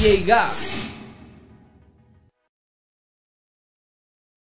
Yeah.